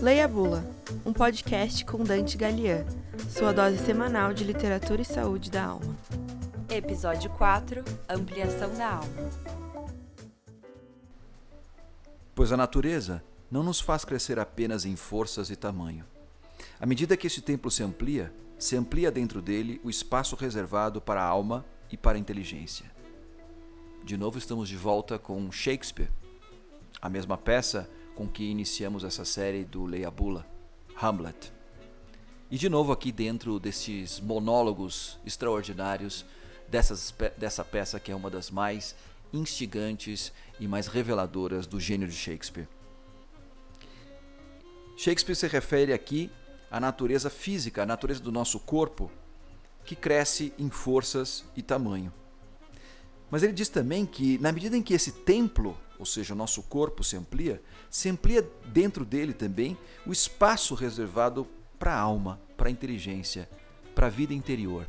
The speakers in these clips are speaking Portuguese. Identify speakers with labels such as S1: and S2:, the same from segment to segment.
S1: Leia a Bula, um podcast com Dante Galian, sua dose semanal de literatura e saúde da alma.
S2: Episódio 4 Ampliação da alma.
S3: Pois a natureza não nos faz crescer apenas em forças e tamanho. À medida que este templo se amplia, se amplia dentro dele o espaço reservado para a alma e para a inteligência. De novo estamos de volta com Shakespeare, a mesma peça com que iniciamos essa série do Leia Bula, Hamlet. E de novo aqui dentro desses monólogos extraordinários dessas, dessa peça que é uma das mais instigantes e mais reveladoras do gênio de Shakespeare. Shakespeare se refere aqui à natureza física, à natureza do nosso corpo, que cresce em forças e tamanho. Mas ele diz também que, na medida em que esse templo, ou seja, o nosso corpo se amplia, se amplia dentro dele também o espaço reservado para a alma, para a inteligência, para a vida interior.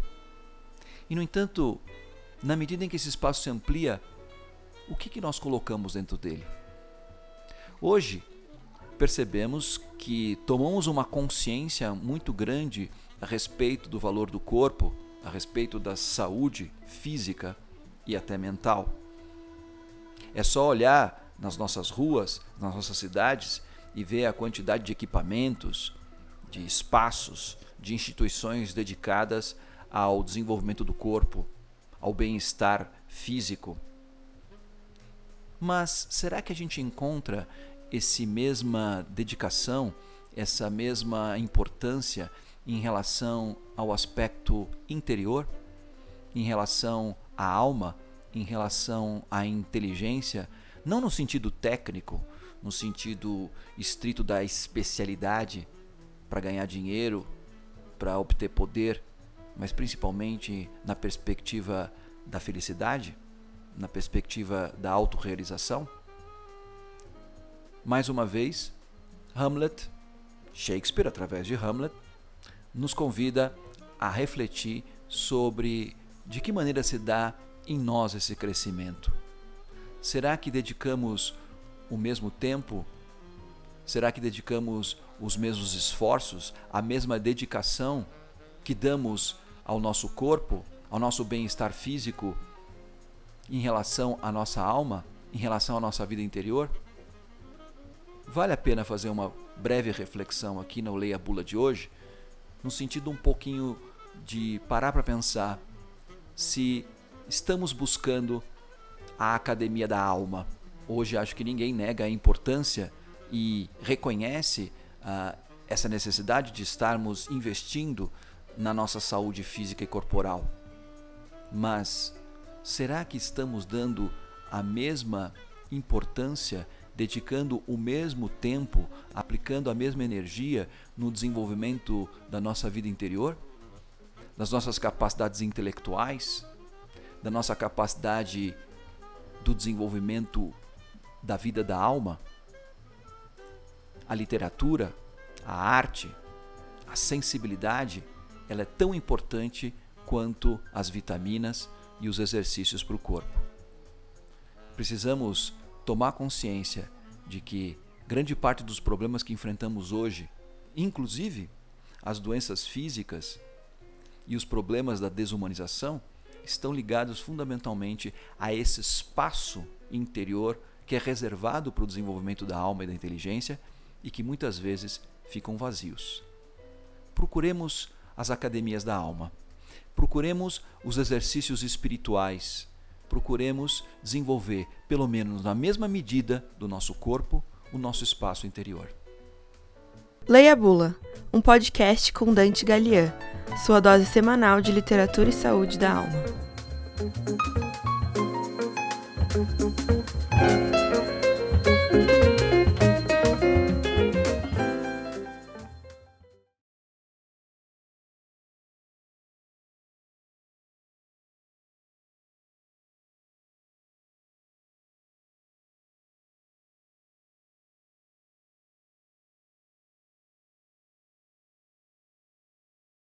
S3: E, no entanto, na medida em que esse espaço se amplia, o que, que nós colocamos dentro dele? Hoje, percebemos que tomamos uma consciência muito grande a respeito do valor do corpo, a respeito da saúde física e até mental. É só olhar nas nossas ruas, nas nossas cidades e ver a quantidade de equipamentos, de espaços, de instituições dedicadas ao desenvolvimento do corpo, ao bem-estar físico. Mas será que a gente encontra essa mesma dedicação, essa mesma importância em relação ao aspecto interior, em relação à alma, em relação à inteligência, não no sentido técnico, no sentido estrito da especialidade para ganhar dinheiro, para obter poder, mas principalmente na perspectiva da felicidade, na perspectiva da autorrealização? Mais uma vez, Hamlet, Shakespeare, através de Hamlet, nos convida a refletir sobre de que maneira se dá em nós esse crescimento. Será que dedicamos o mesmo tempo? Será que dedicamos os mesmos esforços, a mesma dedicação que damos ao nosso corpo, ao nosso bem-estar físico, em relação à nossa alma, em relação à nossa vida interior? Vale a pena fazer uma breve reflexão aqui na Leia Bula de hoje, no sentido um pouquinho de parar para pensar se estamos buscando a academia da alma. Hoje acho que ninguém nega a importância e reconhece uh, essa necessidade de estarmos investindo na nossa saúde física e corporal. Mas será que estamos dando a mesma importância, dedicando o mesmo tempo, aplicando a mesma energia no desenvolvimento da nossa vida interior? Das nossas capacidades intelectuais? Da nossa capacidade do desenvolvimento da vida da alma? A literatura, a arte, a sensibilidade ela é tão importante quanto as vitaminas e os exercícios para o corpo. Precisamos tomar consciência de que grande parte dos problemas que enfrentamos hoje, inclusive as doenças físicas e os problemas da desumanização, estão ligados fundamentalmente a esse espaço interior que é reservado para o desenvolvimento da alma e da inteligência e que muitas vezes ficam vazios. Procuremos as academias da alma. Procuremos os exercícios espirituais. Procuremos desenvolver, pelo menos na mesma medida do nosso corpo, o nosso espaço interior.
S1: Leia Bula, um podcast com Dante Galian, sua dose semanal de literatura e saúde da alma.